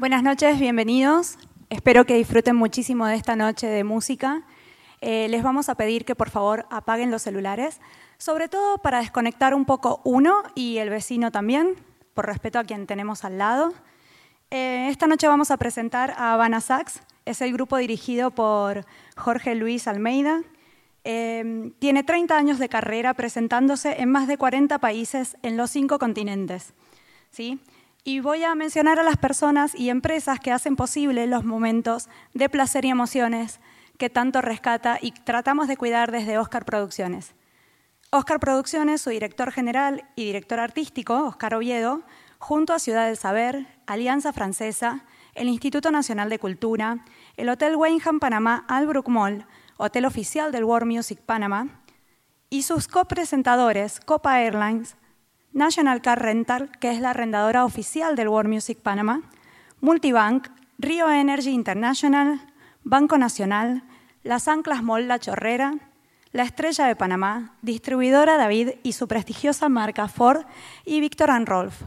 Buenas noches, bienvenidos. Espero que disfruten muchísimo de esta noche de música. Eh, les vamos a pedir que por favor apaguen los celulares, sobre todo para desconectar un poco uno y el vecino también, por respeto a quien tenemos al lado. Eh, esta noche vamos a presentar a Habana Sax, es el grupo dirigido por Jorge Luis Almeida. Eh, tiene 30 años de carrera presentándose en más de 40 países en los cinco continentes. ¿sí? Y voy a mencionar a las personas y empresas que hacen posible los momentos de placer y emociones que tanto rescata y tratamos de cuidar desde Oscar Producciones. Oscar Producciones, su director general y director artístico, Oscar Oviedo, junto a Ciudad del Saber, Alianza Francesa, el Instituto Nacional de Cultura, el Hotel Wainham Panamá Albrook Mall, hotel oficial del World Music Panama, y sus copresentadores, Copa Airlines, National Car Rental, que es la arrendadora oficial del World Music Panama, Multibank, Rio Energy International, Banco Nacional, Las Anclas Mall La Chorrera, La Estrella de Panamá, distribuidora David y su prestigiosa marca Ford y Victor Rolf.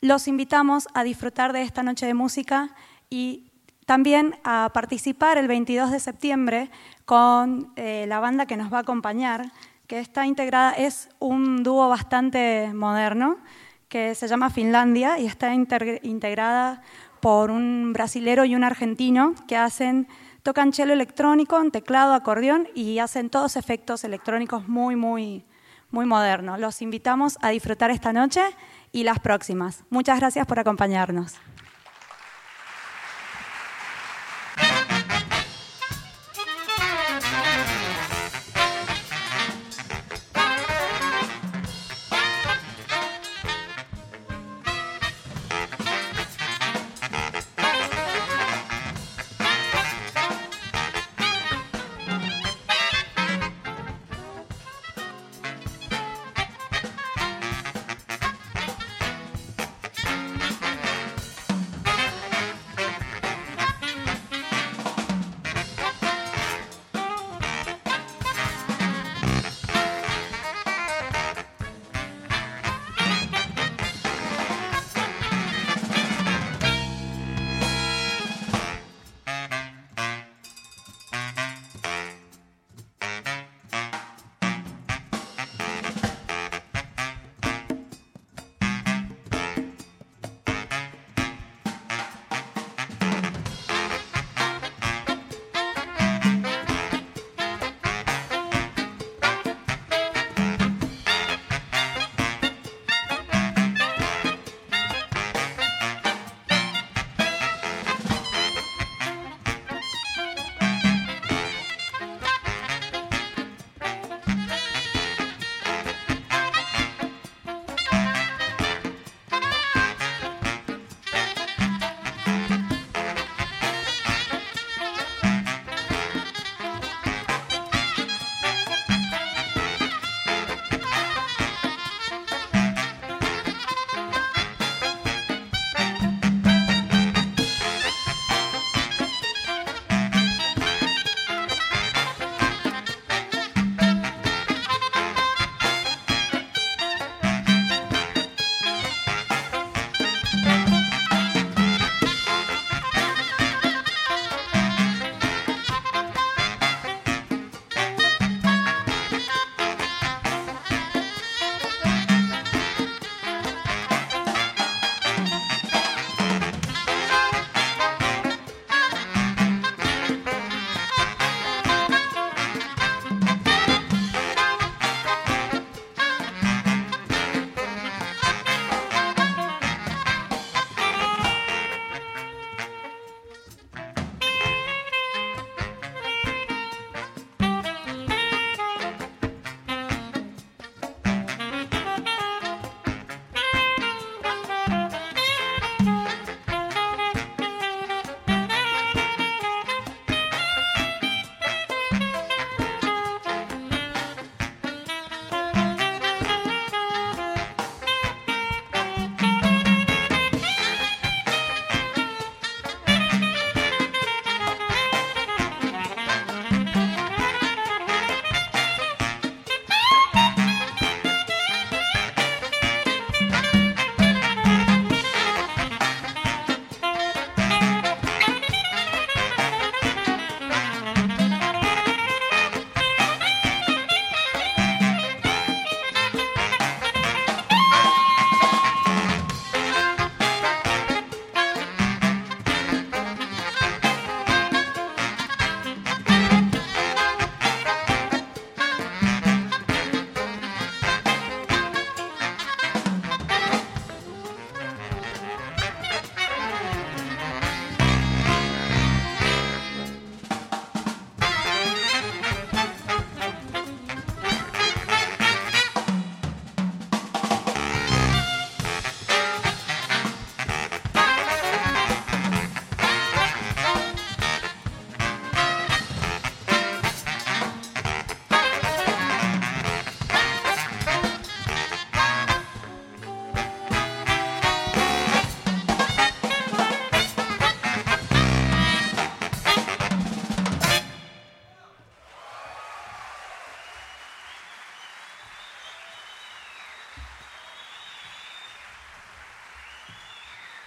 Los invitamos a disfrutar de esta noche de música y también a participar el 22 de septiembre con eh, la banda que nos va a acompañar, que está integrada, es un dúo bastante moderno, que se llama Finlandia y está integrada por un brasilero y un argentino que hacen, tocan cello electrónico, teclado, acordeón y hacen todos efectos electrónicos muy, muy, muy modernos. Los invitamos a disfrutar esta noche y las próximas. Muchas gracias por acompañarnos.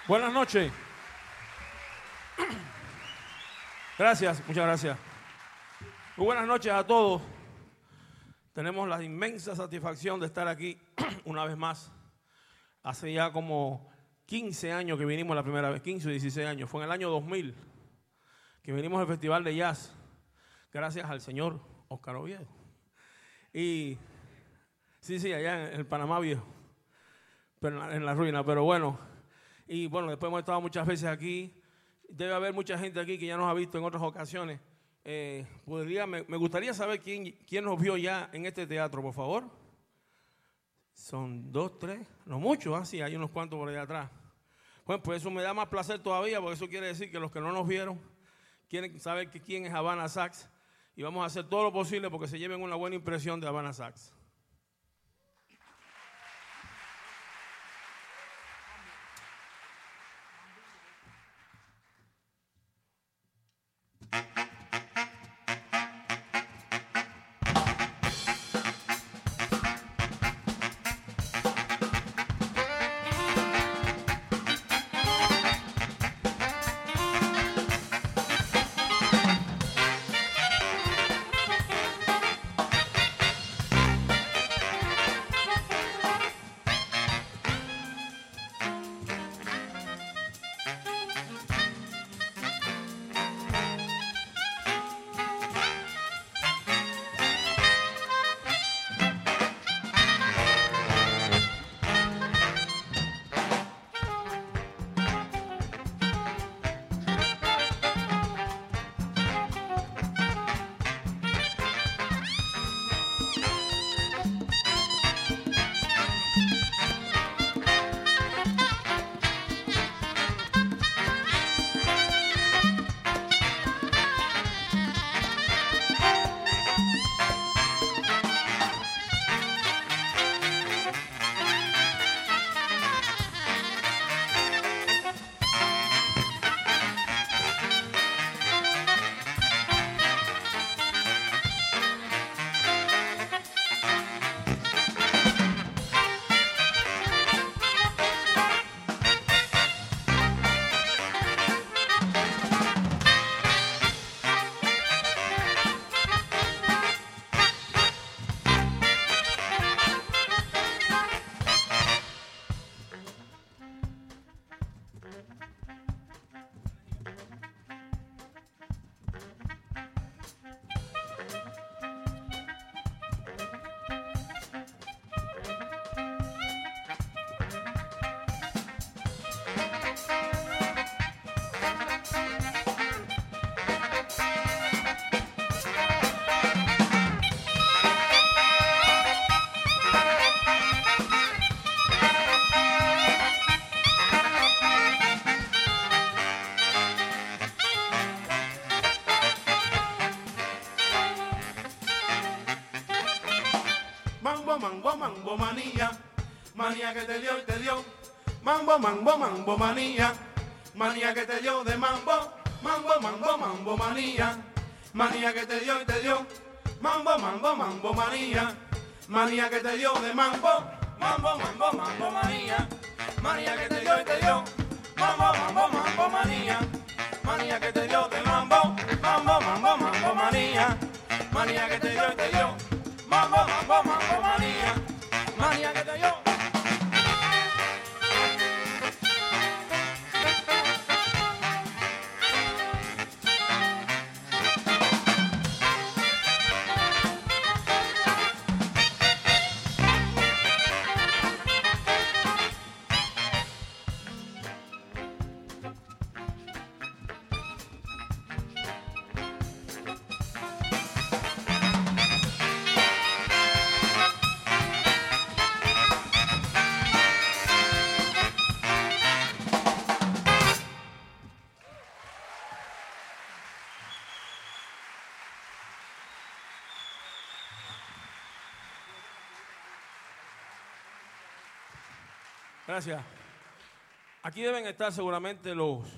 Buenas noches. Gracias, muchas gracias. Muy buenas noches a todos. Tenemos la inmensa satisfacción de estar aquí una vez más. Hace ya como 15 años que vinimos la primera vez, 15 o 16 años. Fue en el año 2000 que vinimos al Festival de Jazz, gracias al señor Oscar Oviedo. Y sí, sí, allá en el Panamá Viejo, pero en la, en la ruina. Pero bueno, y bueno, después hemos estado muchas veces aquí. Debe haber mucha gente aquí que ya nos ha visto en otras ocasiones. Eh, me, gustaría saber quién, quién nos vio ya en este teatro, por favor. Son dos, tres, no muchos, así, hay unos cuantos por allá atrás. Bueno, pues eso me da más placer todavía, porque eso quiere decir que los que no nos vieron quieren saber que quién es Habana Sax y vamos a hacer todo lo posible porque se lleven una buena impresión de Habana Sax. Manía, manía que te dio y te dio. Mambo, mambo, mambo manía, manía que te dio de mambo. Mambo, mambo, mambo manía, manía que te dio y te dio. Mambo, mambo, mambo manía, manía que te dio de mambo. Mambo, mambo, mambo manía, manía que te Gracias. Aquí deben estar seguramente los,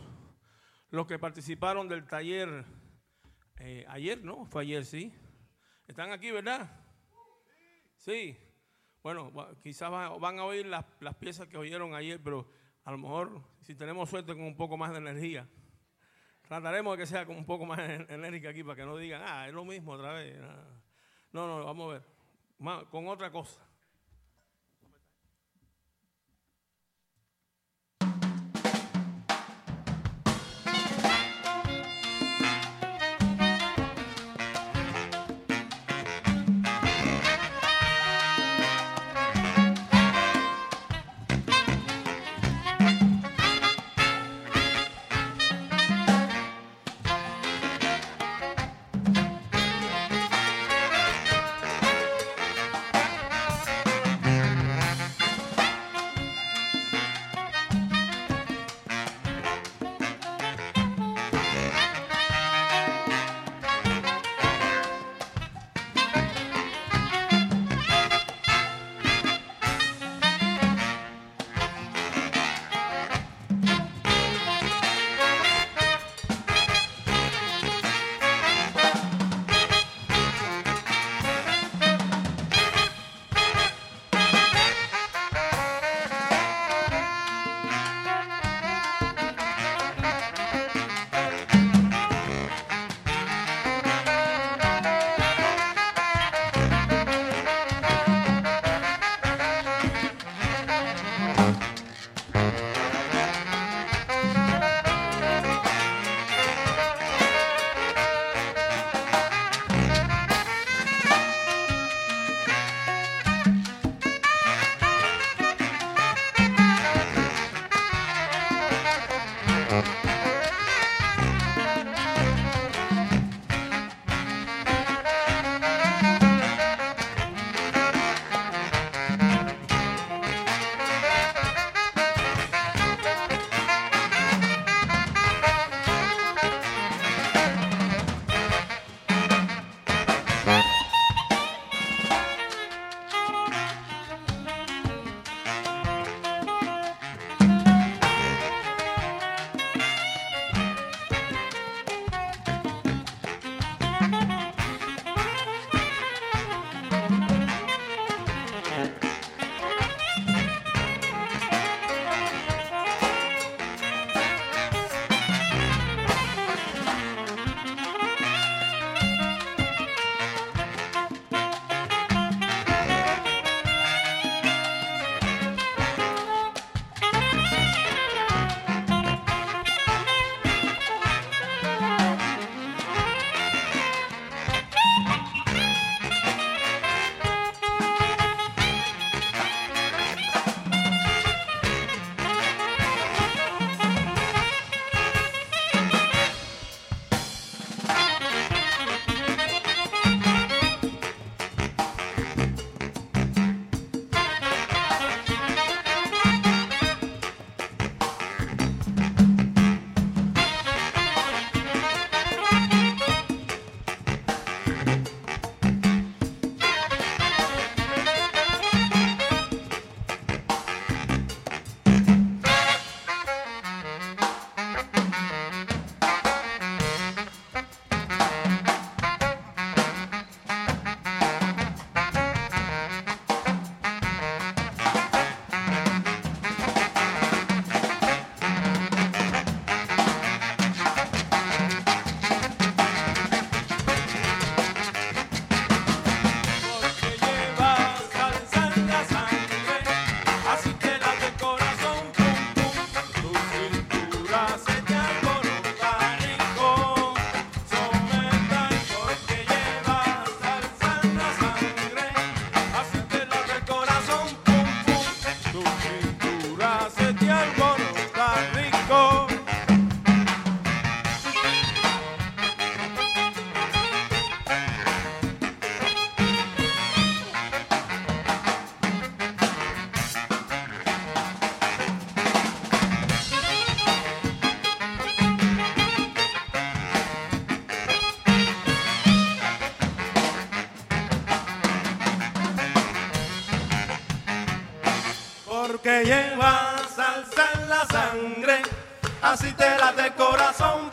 los que participaron del taller eh, ayer, ¿no? Fue ayer, sí. Están aquí, ¿verdad? Sí. Bueno, quizás va- van a oír las, las piezas que oyeron ayer, pero a lo mejor si tenemos suerte con un poco más de energía. Trataremos de que sea con un poco más enérgica aquí para que no digan, ah, es lo mismo otra vez. No, no, vamos a ver. con otra cosa. Así te late el corazón.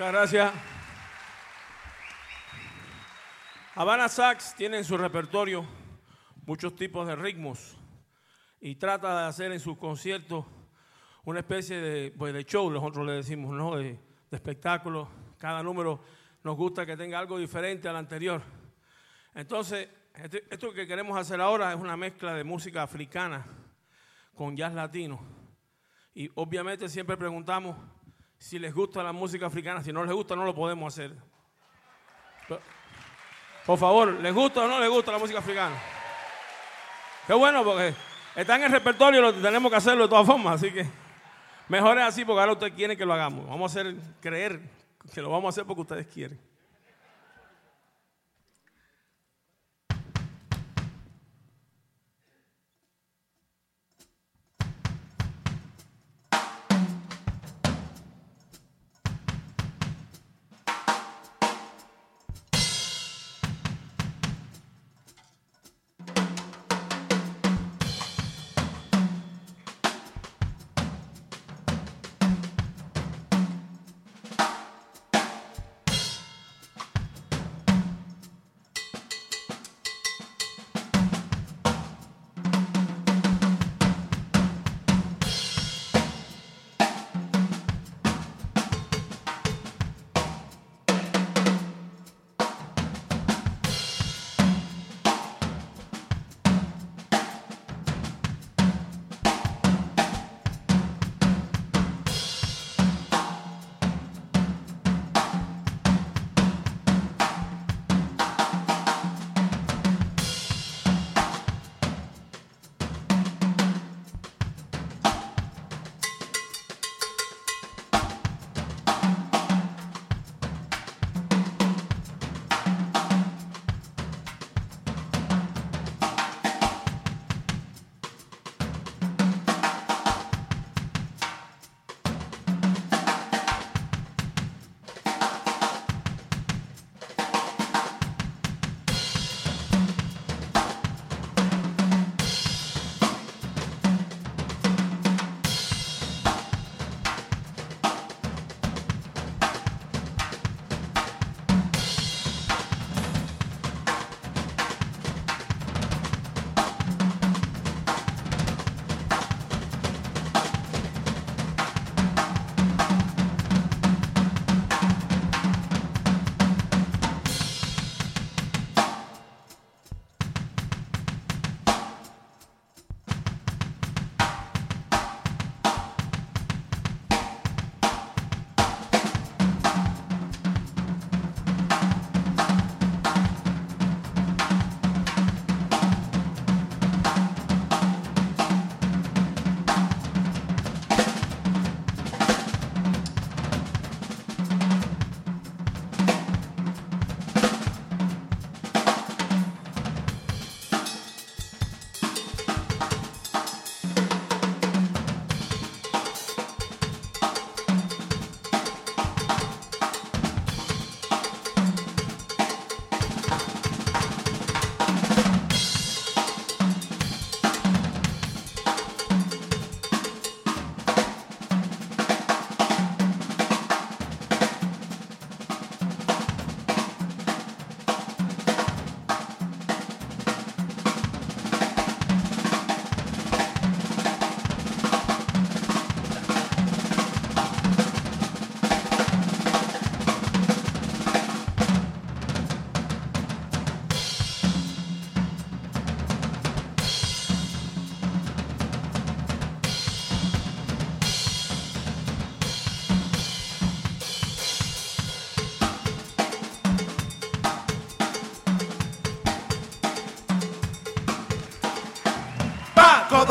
Muchas gracias. Habana Sax tiene en su repertorio muchos tipos de ritmos y trata de hacer en sus conciertos una especie de, pues, de show, nosotros le decimos, ¿no? de, espectáculo. Cada número nos gusta que tenga algo diferente al anterior. Entonces, este- esto que queremos hacer ahora es una mezcla de música africana con jazz latino. Y obviamente siempre preguntamos si les gusta la música africana. Si no les gusta, no lo podemos hacer. Por favor, ¿les gusta o no les gusta la música africana? Qué bueno, porque está en el repertorio, lo tenemos que hacerlo de todas formas. Así que mejor es así, porque ahora ustedes quieren que lo hagamos. Vamos a hacer creer que lo vamos a hacer porque ustedes quieren.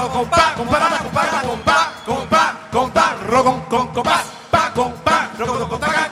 compa, compa, compa, compa, compa, compa, compa, compa, compa, compa, compa, compa, compa,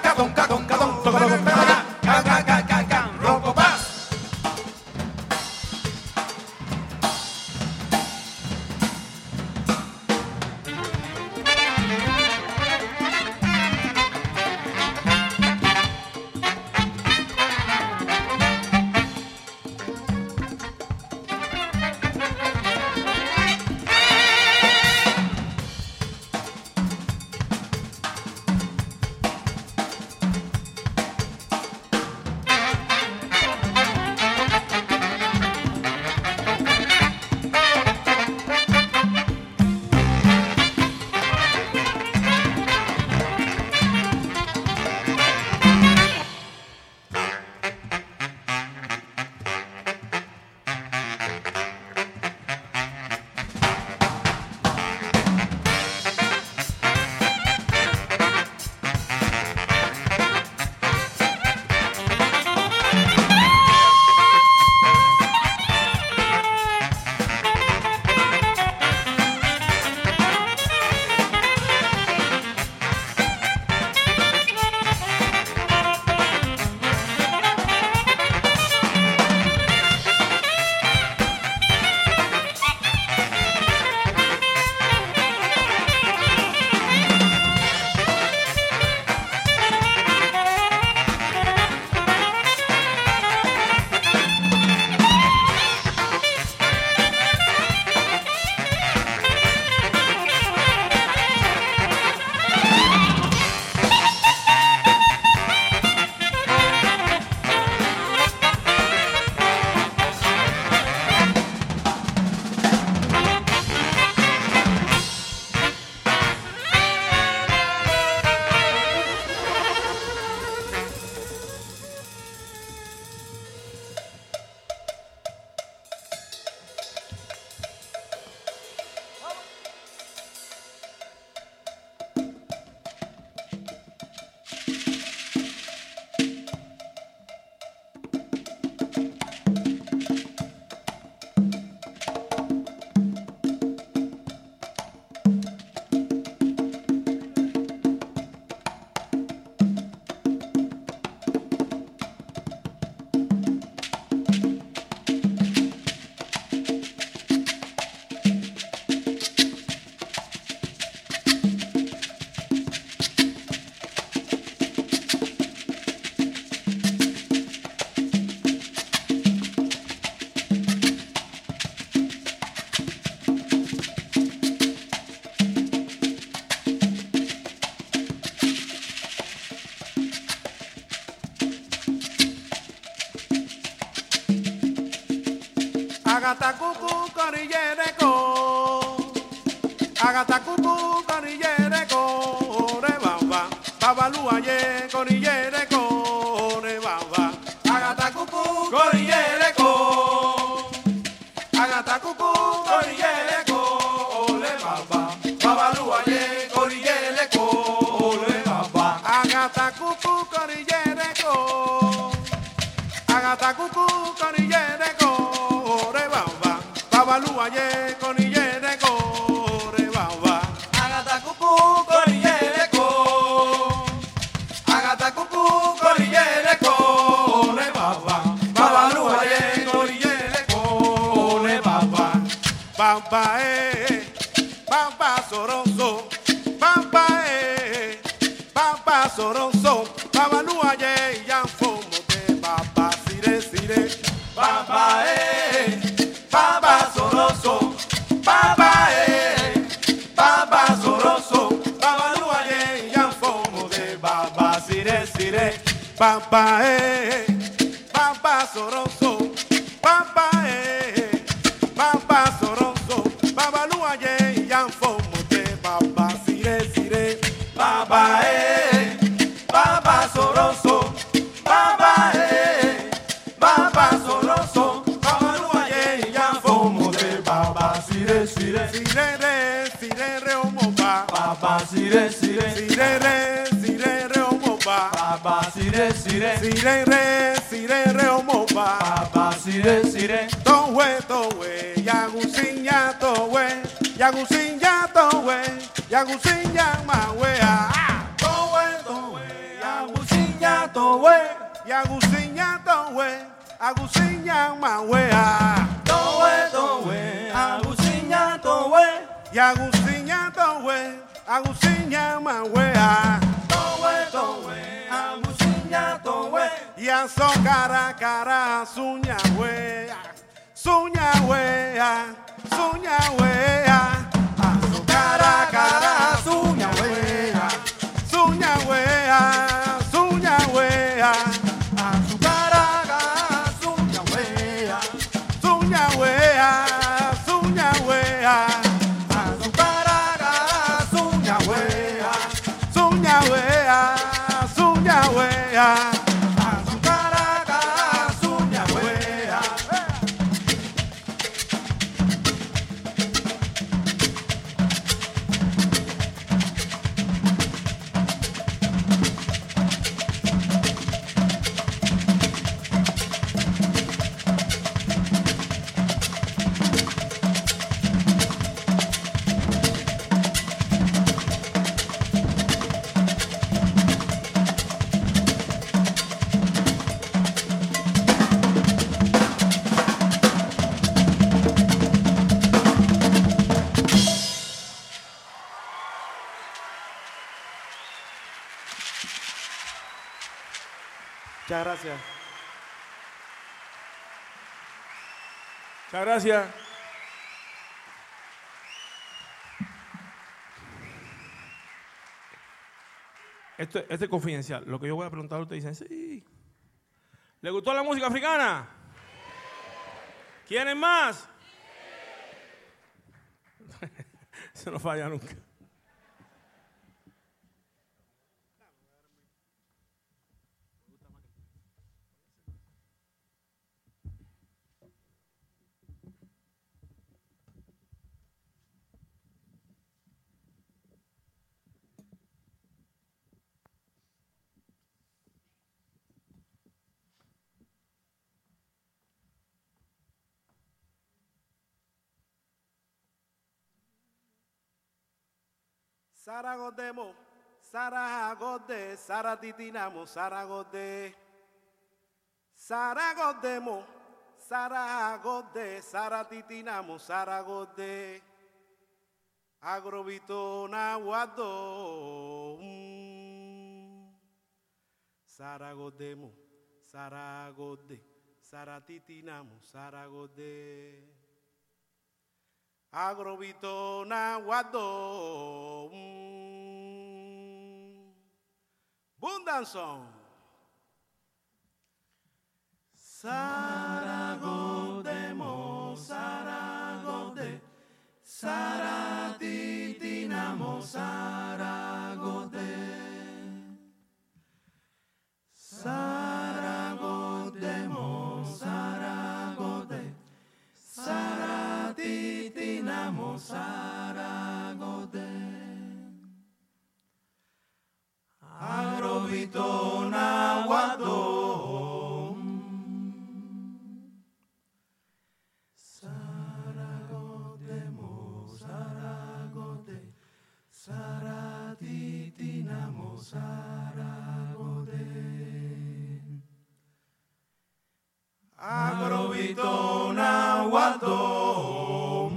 Yagusin ya towe, Yagusin ya mawea. Ah, ah. Towe, towe, Yagusin ya towe, Yagusin ya towe, Agusin ya mawea. Ah. Towe, towe, Agusin ya towe, Yagusin ya towe, Agusin ya mawea. Towe, towe, Agusin ya towe, Yaso cara cara suña wea, suña wea. Sonha, ué, a ah, gracias. Muchas gracias. Esto, es confidencial. Lo que yo voy a preguntar, ustedes dicen, sí. ¿Le gustó la música africana? ¿Quieren más? Eso no falla nunca. Saragodemo, Saragode, Saratitinamo, Saragode. Saragodemo, Saragode, Saratitinamo, Saragode. Agrovito Nahuado. mm. Saragodemo, Saragode, Saratitinamo, Saragode. Agrovito Nahuado. mm. Bundanson. Saragodemo, Saragode, Saratitinamo, Saragode. Saragodemo, Agrovito Nahuado. Saragodemo, Saragode, Saratitinamo, Saragode. Agrovito Nahuado.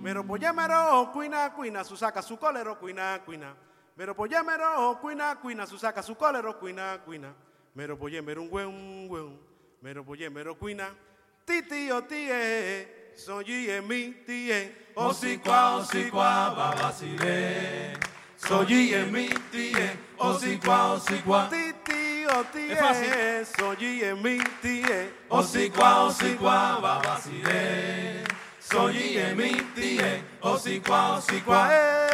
Mero poyamero, cuina, cuina, su saca su colero, cuina, cuina. Mero poyamero, cuina, cuina, su saca su colero, cuina, cuina. Mero poyamero, un güen, güen. Mero poyamero, cuina. Titi o tie, soy en mi tie. Osikwa osikwa babasire Soyi emi tie Osikwa osikwa Titi o tie, soy en mi tie. Osikwa osikwa babasire Soyi emi tie Osikwa osikwa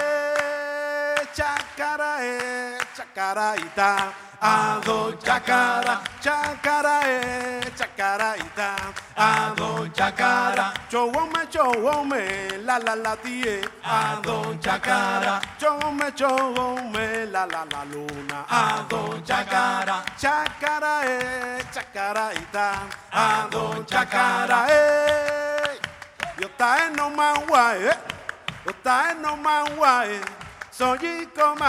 Eh, chacara, eh, chacaraita. a do chacara, chacara eh, chacaraita, a do chacara, chowome, chowome, la la la tie, a do chacara, chowome, chowome, la la la luna, a do chacara, chacara eh, chacaraita, a do chacara eh, yo ta no mangua eh, yo ta no mangua eh. Soy como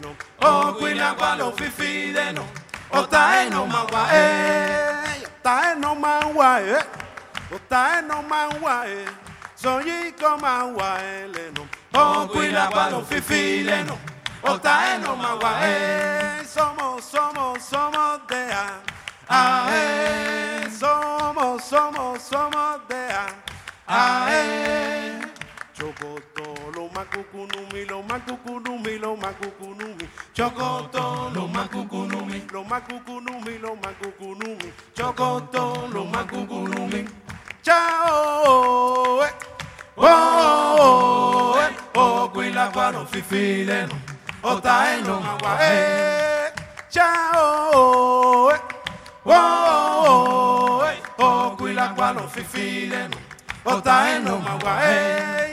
no o cuina gualo fifideno, o taeno magua eh, taeno magua eh, o taeno magua eh, soy como no o cuina gualo fifideno, o taeno magua eh, somos, somos, somos de a, a eh, somos, somos, somos de a, a eh. macucunumi, los macucunumi, los macucunumi, chocotón, los macucunumi, los macucunumi, los macucunumi, chocotón, los macucunumi. Chao, eh. oh, eh. oh, cuila guaro fifileno, ota eno agua, eh. Chao, eh. oh, eh. oh, cuila guaro fifileno, ota eno agua, eh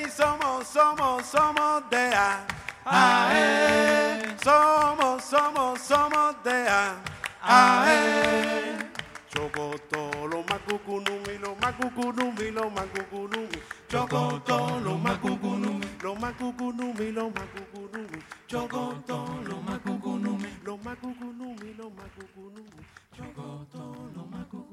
somos, somos, de A. A -E. Somos, somos, somos de A. A -E. Chocoto, lo macucunumi, lo macucunumi, lo macucunumi. Chocoto, lo macucunumi, lo macucunumi, lo macucunumi. Chocoto, lo macucunumi, lo macucunumi, lo macucunumi. Chocoto, lo macucunumi,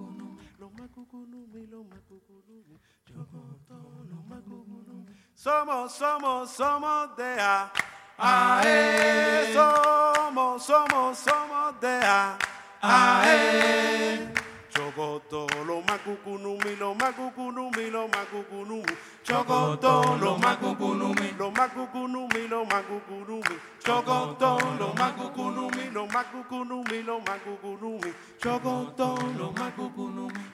Somos, somos, somos de A. A -E. Somos, somos, somos de A. A -E. Chocoto, lo macucunumi, lo macucunumi, lo macucunumi. Chocoto, lo macucunumi, lo macucunumi, lo macucunumi. Chocoto, lo macucunumi, lo macucunumi, lo macucunumi. Chocoto, lo macucunumi,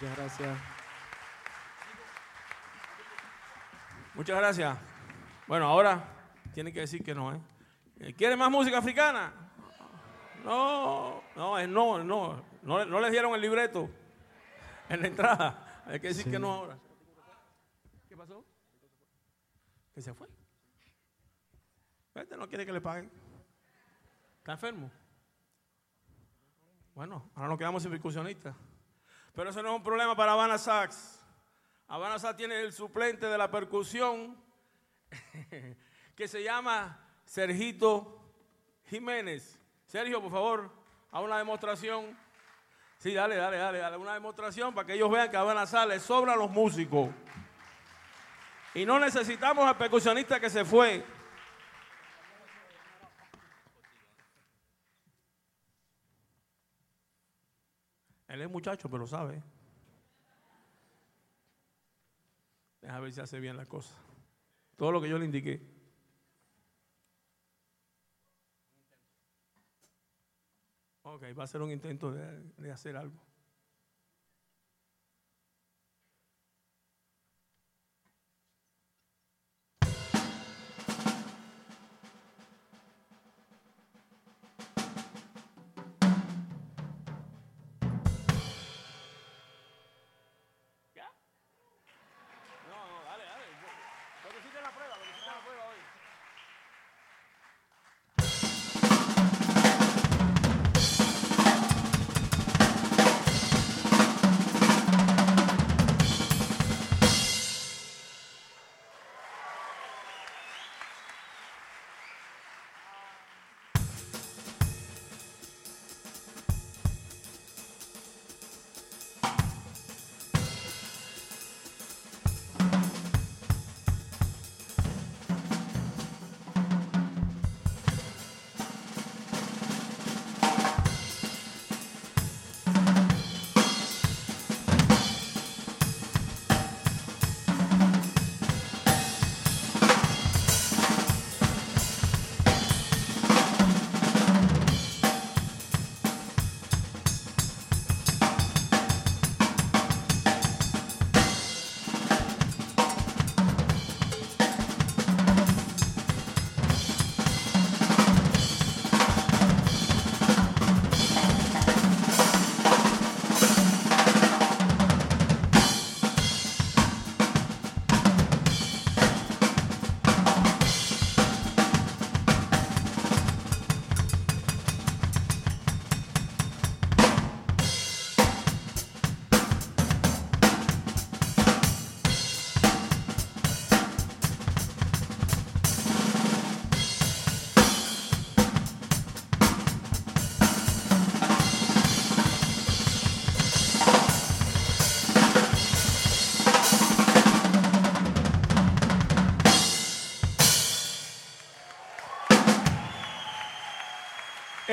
Muchas gracias. Muchas gracias. Bueno, ahora tiene que decir que no, ¿eh? Eh, ¿Quiere más música africana? No, no, es no, no. No, no les dieron el libreto en la entrada. Hay que decir que no ahora. ¿Qué pasó? ¿Que se fue? Este no quiere que le paguen. ¿Está enfermo? Bueno, ahora nos quedamos sin percusionistas. Pero eso no es un problema para Habana Sax. Habana Sax tiene el suplente de la percusión que se llama Sergito Jiménez. Sergio, por favor, a una demostración. Sí, dale, dale, dale, dale, una demostración para que ellos vean que a Habana Sax le sobran los músicos. Y no necesitamos al percusionista que se fue. Él es muchacho, pero sabe. Deja ver si hace bien la cosa. Todo lo que yo le indiqué. Ok, va a ser un intento de, de hacer algo.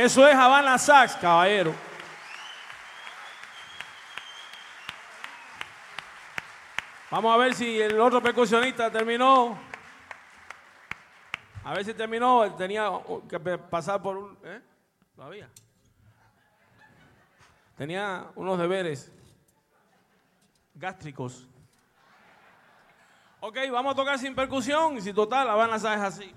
Eso es Habana Sax, caballero. Vamos a ver si el otro percusionista terminó. A ver si terminó. Tenía que pasar por un. ¿eh? Todavía. Tenía unos deberes gástricos. Ok, vamos a tocar sin percusión. Y si total, la van a hacer así.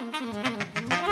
うわ!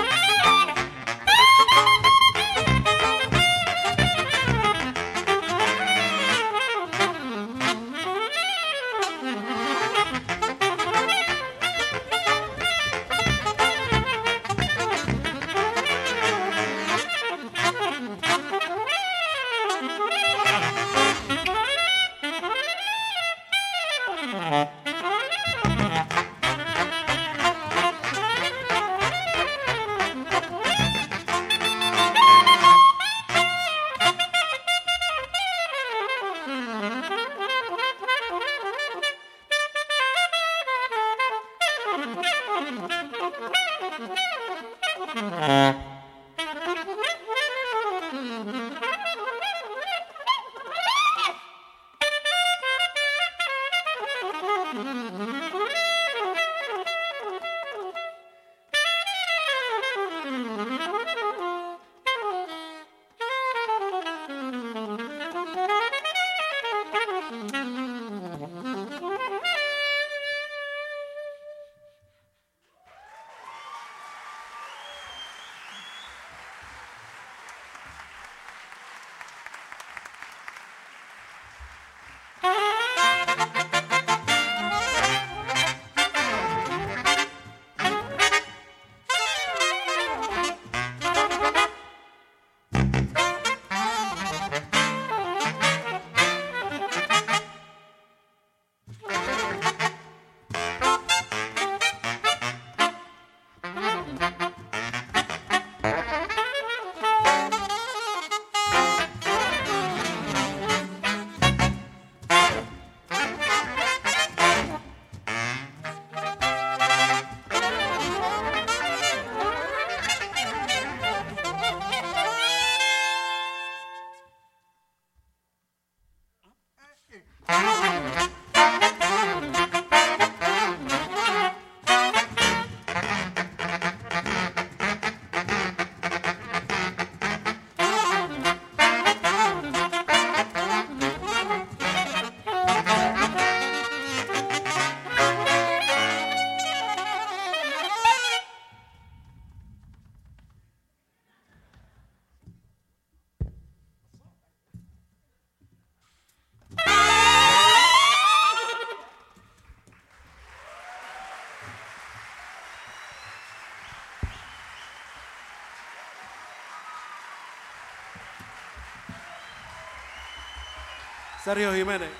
Sergio Jiménez.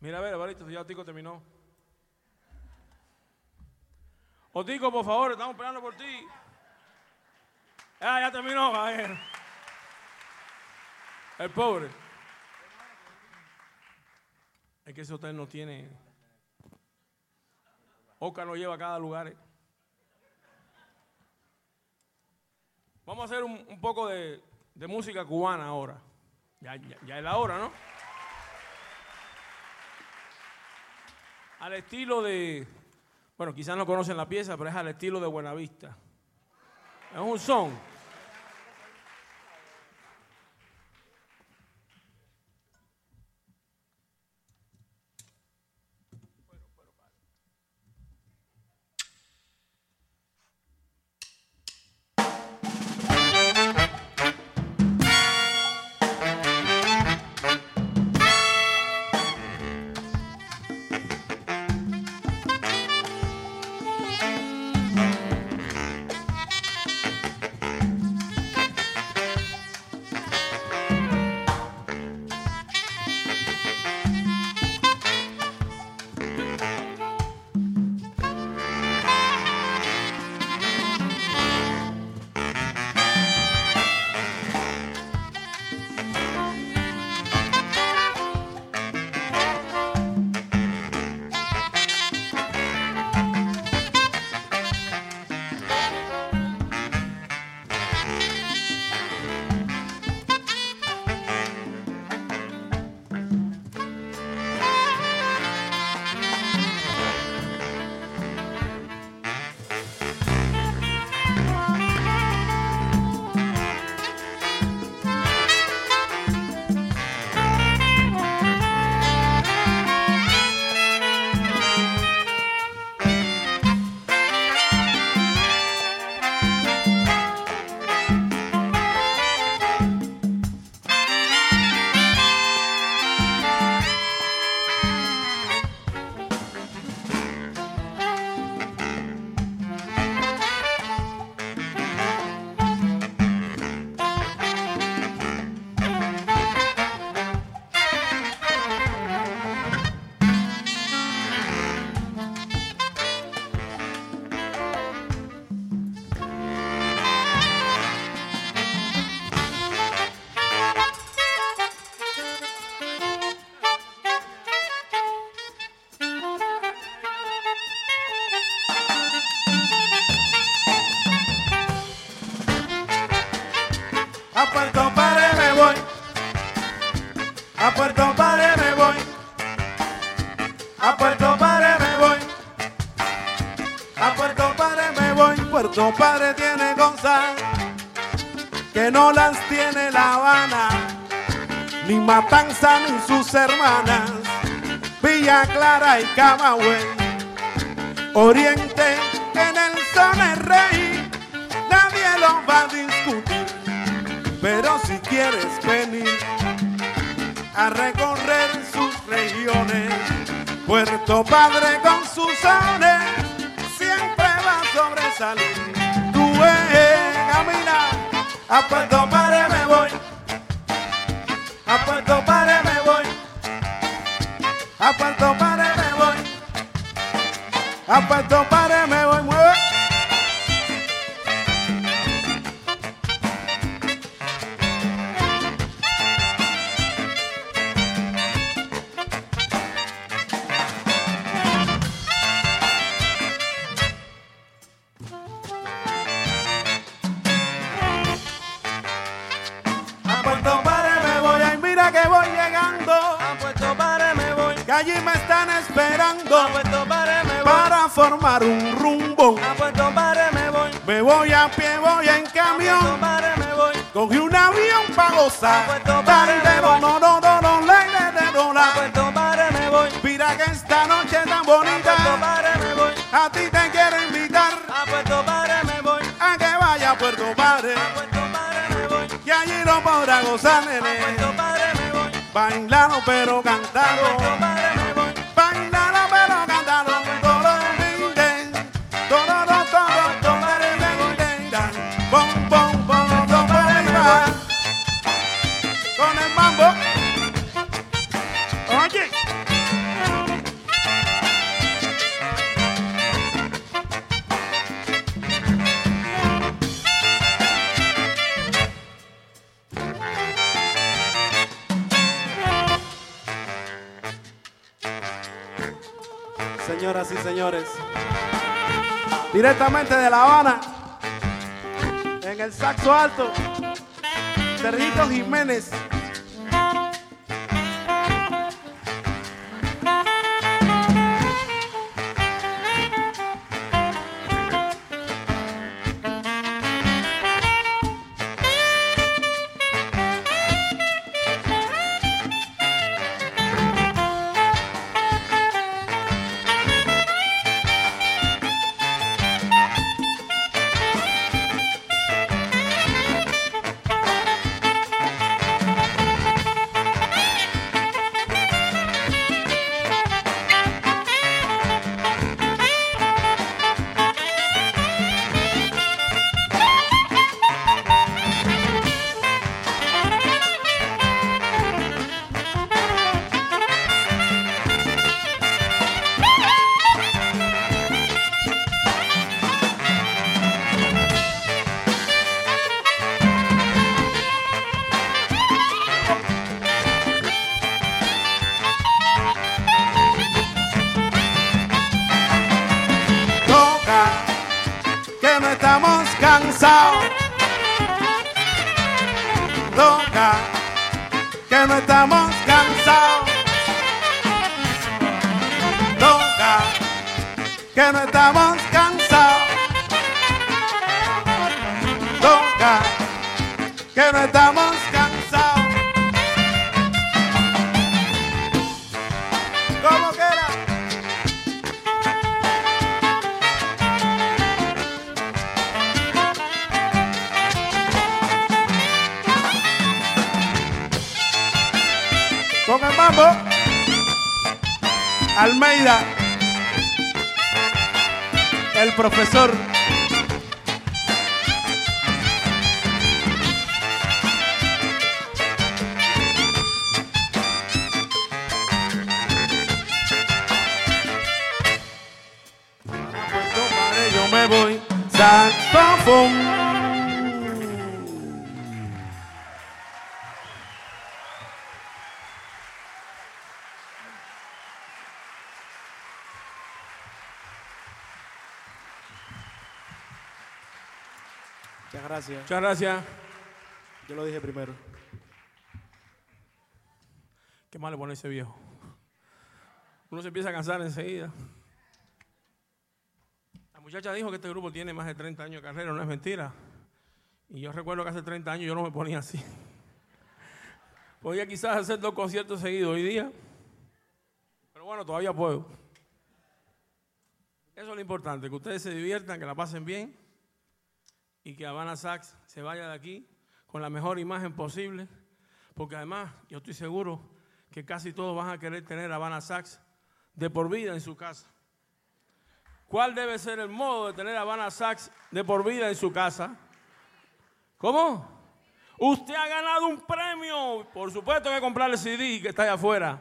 Mira, a ver, Alvarito, ya Otico terminó. Otico, por favor, estamos esperando por ti. Ah, ya terminó, ver. El pobre. Es que ese hotel no tiene. Oscar lo lleva a cada lugar. Vamos a hacer un, poco de, música cubana ahora. Ya, ya, ya es la hora, ¿no? Al estilo de. Bueno, quizás no conocen la pieza, pero es al estilo de Buenavista. Es un son. Ni sus hermanas. Villa Clara y Camagüey. Oriente en el son rey, nadie lo va a discutir. Pero si quieres venir a recorrer sus regiones, Puerto Padre con sus sones siempre va a sobresalir. Tú ves, camina, a Puerto a Puerto Padre voy. A pie, voy en camión. Padre me voy. Cogí un avión para gozar. Voy. no, no, no, no, le, me voy. Mira que esta noche tan bonita. Padre me voy. A ti te quiero invitar A Puerto Padre me voy. a que vaya a Puerto Padre. A Puerto Padre me voy. Que allí no podrá gozar, nene. Puerto Padre me voy. Bailando pero A directamente de La Habana, en el saxo alto, Sergito Jiménez. Saxofón. Muchas gracias. Muchas gracias. Yo lo dije primero. Qué mal le pone ese viejo. Uno se empieza a cansar enseguida. Muchacha dijo que este grupo tiene más de 30 años de carrera, no es mentira. Y yo recuerdo que hace 30 años yo no me ponía así. Podía quizás hacer dos conciertos seguidos hoy día. Pero bueno, todavía puedo. Eso es lo importante, que ustedes se diviertan, que la pasen bien y que Habana Sax se vaya de aquí con la mejor imagen posible, porque además yo estoy seguro que casi todos van a querer tener Habana Sax de por vida en su casa. ¿Cuál debe ser el modo de tener Habana Sax de por vida en su casa? ¿Cómo? Usted ha ganado un premio. Por supuesto que comprarle CD que está allá afuera.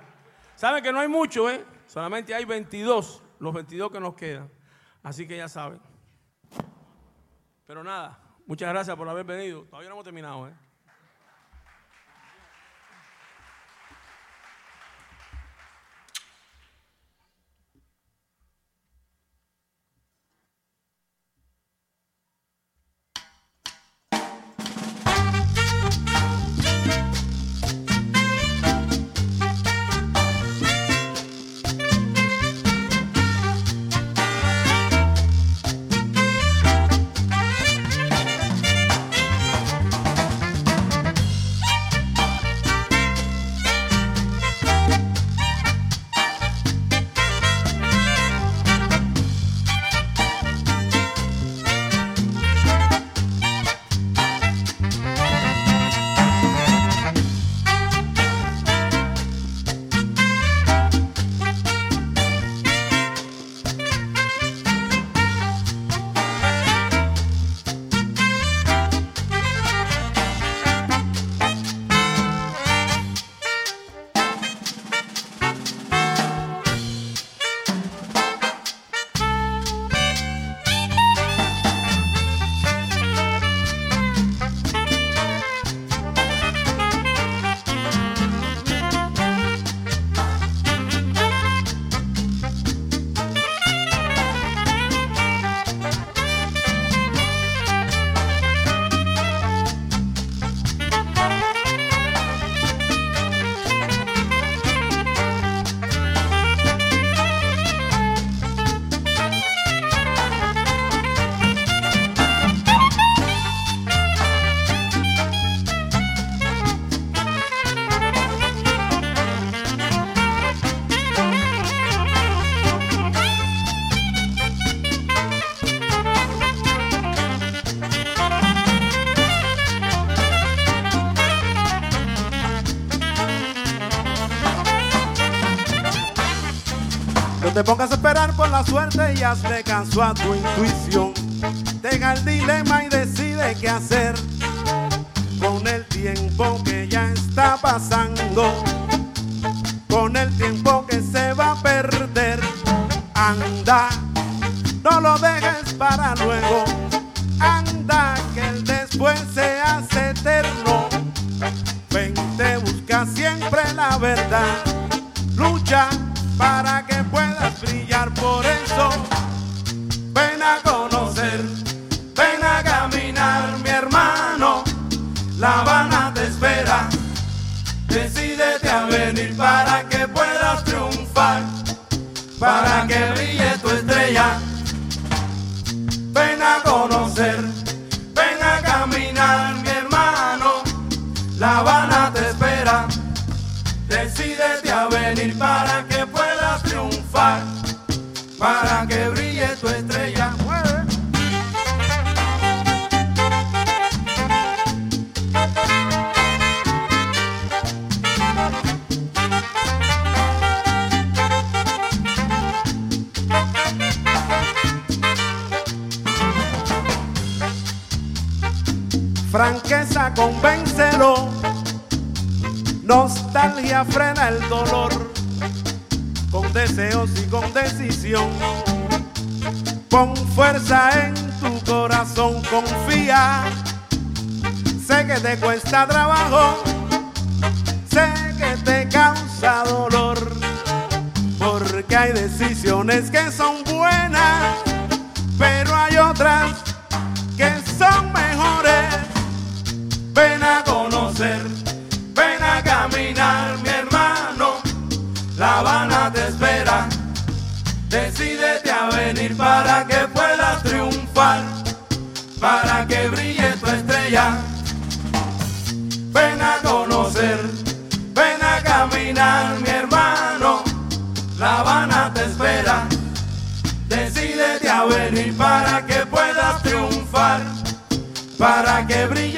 Saben que no hay mucho, ¿eh? Solamente hay 22, los 22 que nos quedan. Así que ya saben. Pero nada, muchas gracias por haber venido. Todavía no hemos terminado, ¿eh? Suerte y hazle caso a tu intuición. Tenga el dilema y decide qué hacer con el tiempo que ya está pasando, Pon fuerza en tu corazón, confía. Sé que te cuesta trabajo. Sé que te causa dolor. Porque hay decisiones que son buenas, para que puedas triunfar, para que brille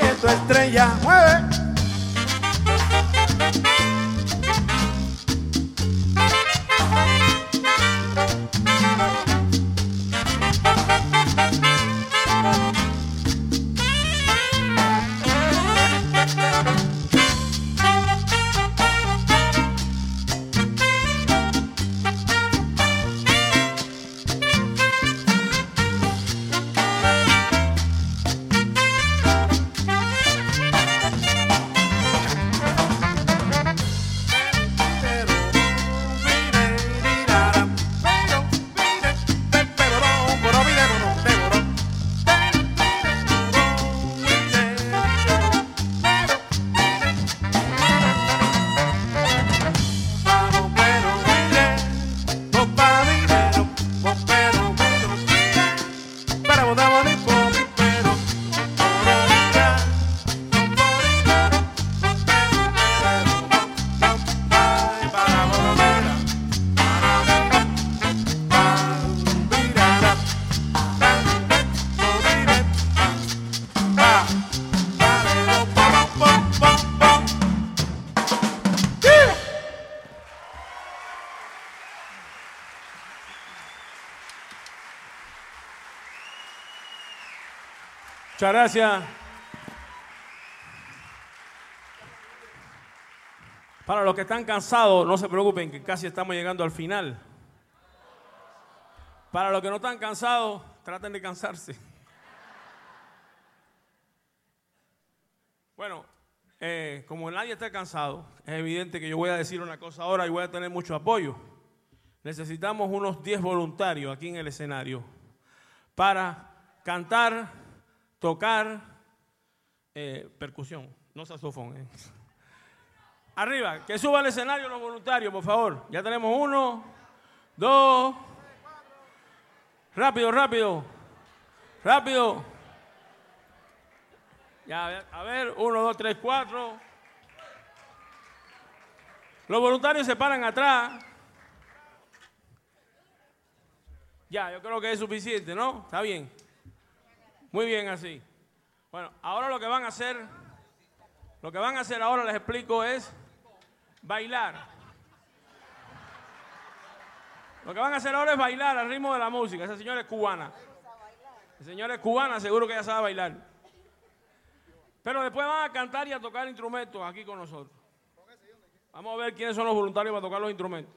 Muchas gracias. Para los que están cansados, no se preocupen que casi estamos llegando al final. Para los que no están cansados, traten de cansarse. Bueno, eh, como nadie está cansado, es evidente que yo voy a decir una cosa ahora y voy a tener mucho apoyo. Necesitamos unos 10 voluntarios aquí en el escenario para cantar, tocar, eh, percusión, no saxofón. eh. Arriba, que suba al escenario los voluntarios, por favor. Ya tenemos uno, dos. Rápido, rápido. Rápido. Ya, a ver, uno, dos, tres, cuatro. Los voluntarios se paran atrás. Ya, yo creo que es suficiente, ¿no? Está bien. Muy bien así. Bueno, ahora lo que van a hacer, lo que van a hacer ahora les explico es bailar. Lo que van a hacer ahora es bailar al ritmo de la música. Esa señora es cubana. La señora es cubana, seguro que ella sabe bailar. Pero después van a cantar y a tocar instrumentos aquí con nosotros. Vamos a ver quiénes son los voluntarios para tocar los instrumentos.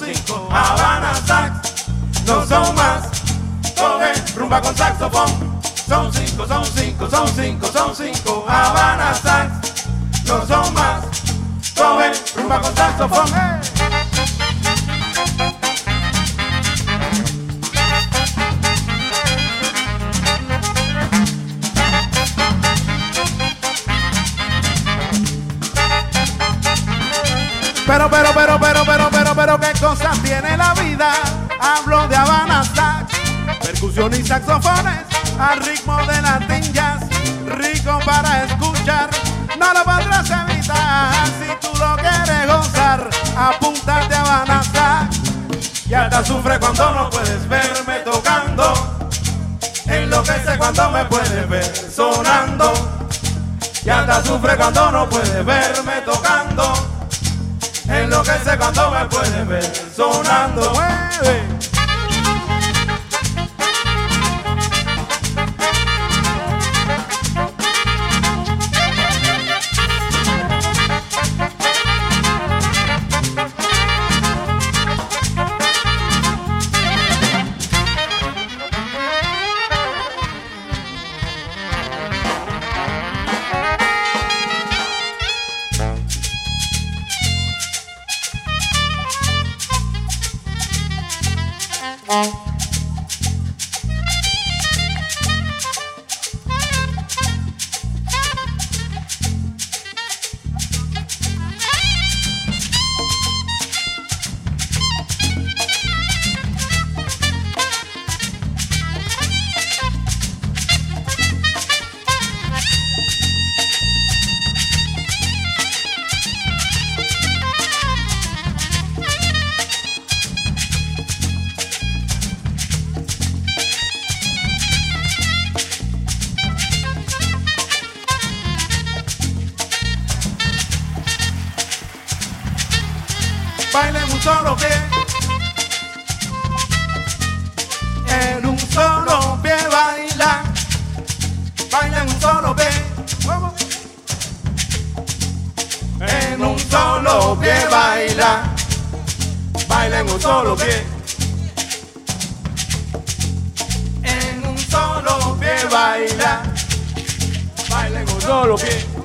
Cinco. Habana sax, no son más. Coge rumba con saxofón. Son cinco, son cinco, son cinco, son cinco. Habana sax, no son más. Coge rumba con saxofón. Percusión y saxofones, al ritmo de Latin Jazz, rico para escuchar. No lo podrás evitar si tú lo quieres gozar. Apúntate a Habana Sax. Y hasta sufre cuando no puedes verme tocando. Enloquece cuando me puedes ver sonando. Y hasta sufre cuando no puedes verme tocando. Enloquece cuando me puedes ver sonando. En un solo pie. En un solo pie baila. Baila solo pie.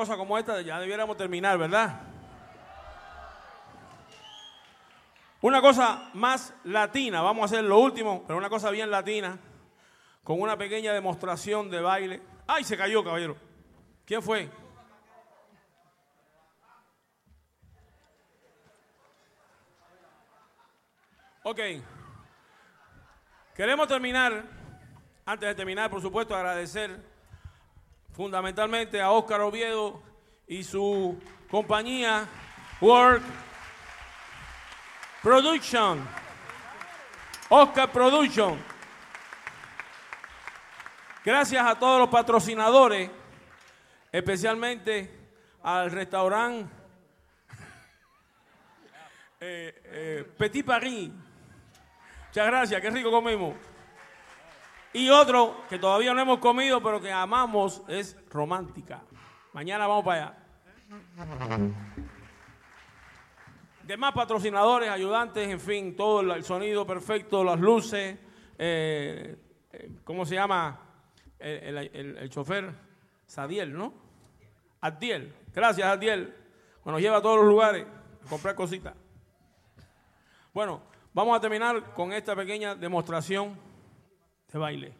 Cosa como esta ya debiéramos terminar, ¿verdad? Una cosa más latina, vamos a hacer lo último, pero una cosa bien latina, con una pequeña demostración de baile. ¡Ay, se cayó, caballero! ¿Quién fue? Ok. Queremos terminar, antes de terminar, por supuesto, agradecer fundamentalmente a Óscar Oviedo y su compañía Work Production. Oscar Production. Gracias a todos los patrocinadores, especialmente al restaurante eh, eh, Petit Paris. Muchas gracias, qué rico comemos. Y otro que todavía no hemos comido, pero que amamos, es romántica. Mañana vamos para allá. Demás patrocinadores, ayudantes, en fin, todo el sonido perfecto, las luces, eh, eh, ¿cómo se llama? El, chofer, Sadiel, ¿no? Adiel. Gracias, Adiel. Nos lleva a todos los lugares a comprar cositas. Bueno, vamos a terminar con esta pequeña demostración de baile.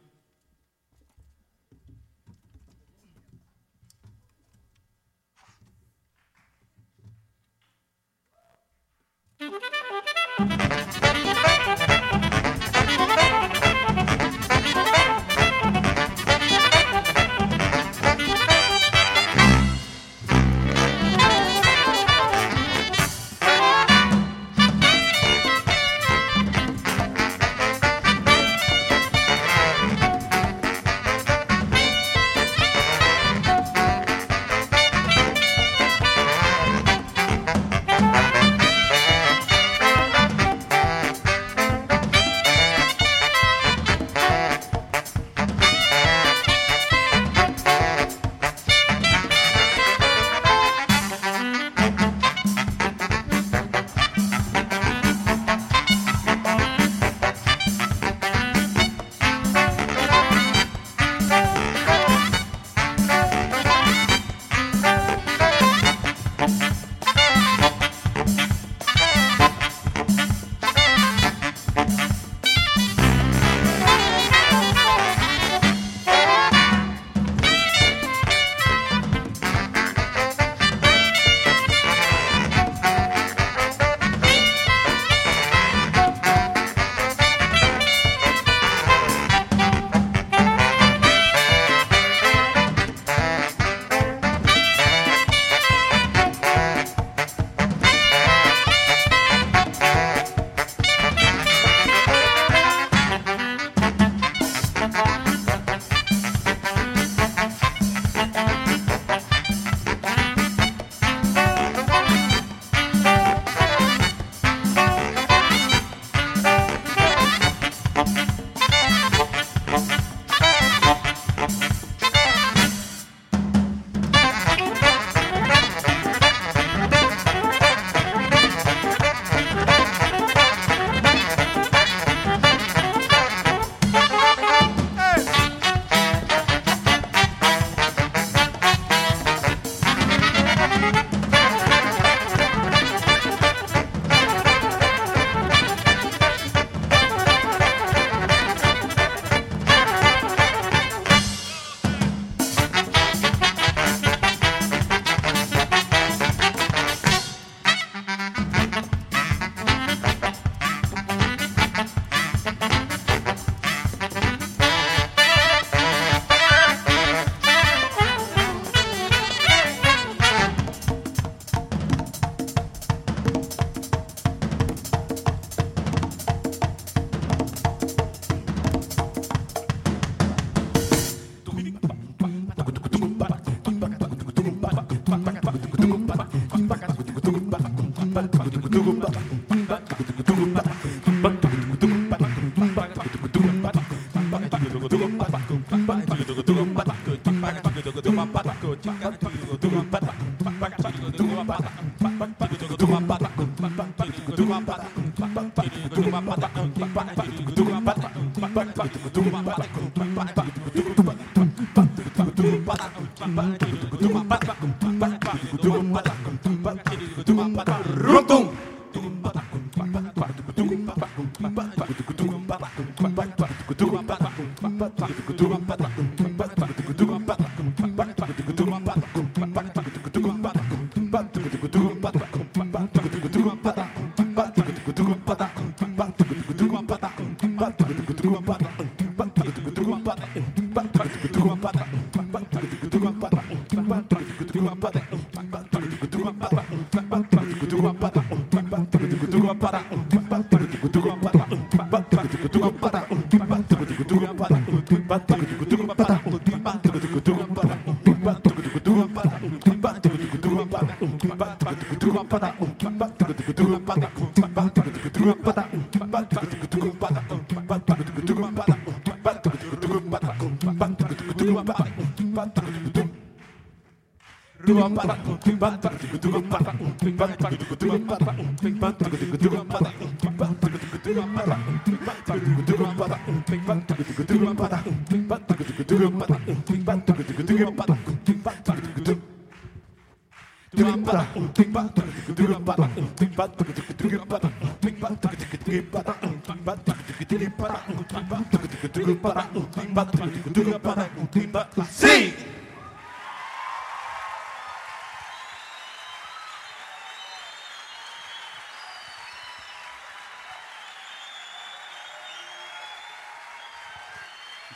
Sí.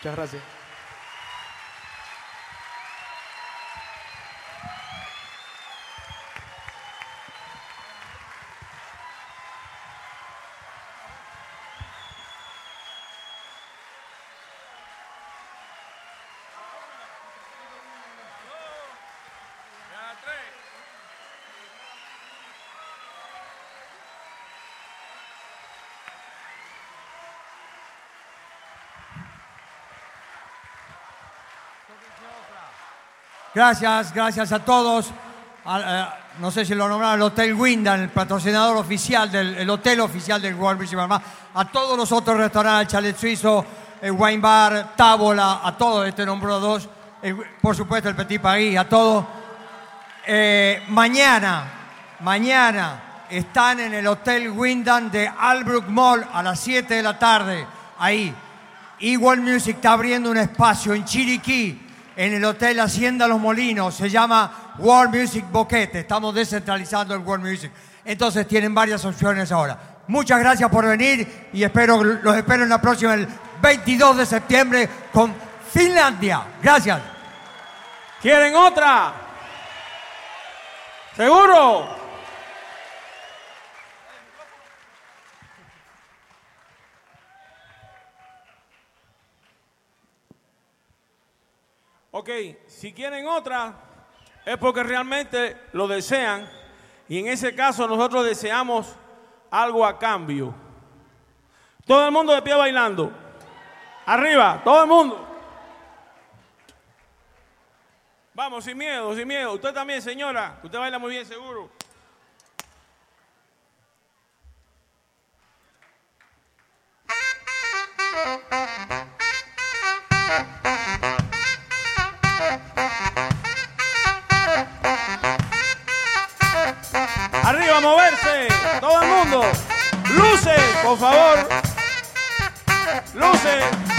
Muchas gracias. Gracias, gracias a todos. Eh, no sé si lo nombraron, el Hotel Windan, el patrocinador oficial del el hotel oficial del World Music Bar. A todos los otros restaurantes, Chalet Suizo, el Wine Bar, Tábola, a todos, este nombró dos. Por supuesto, el Petit Paris, a todos. Eh, mañana, mañana están en el Hotel Windan de Albrook Mall a las 7 de la tarde. Ahí. Igual Music está abriendo un espacio en Chiriquí, en el Hotel Hacienda Los Molinos. Se llama World Music Boquete. Estamos descentralizando el World Music. Entonces tienen varias opciones ahora. Muchas gracias por venir y espero, los espero en la próxima, el 22 de septiembre, con Finlandia. Gracias. ¿Quieren otra? ¿Seguro? Ok, si quieren otra, es porque realmente lo desean. Y en ese caso nosotros deseamos algo a cambio. Todo el mundo de pie bailando. Arriba, todo el mundo. Vamos, sin miedo, sin miedo. Usted también, señora. Usted baila muy bien, seguro. Todo el mundo. Luces, por favor. Luces.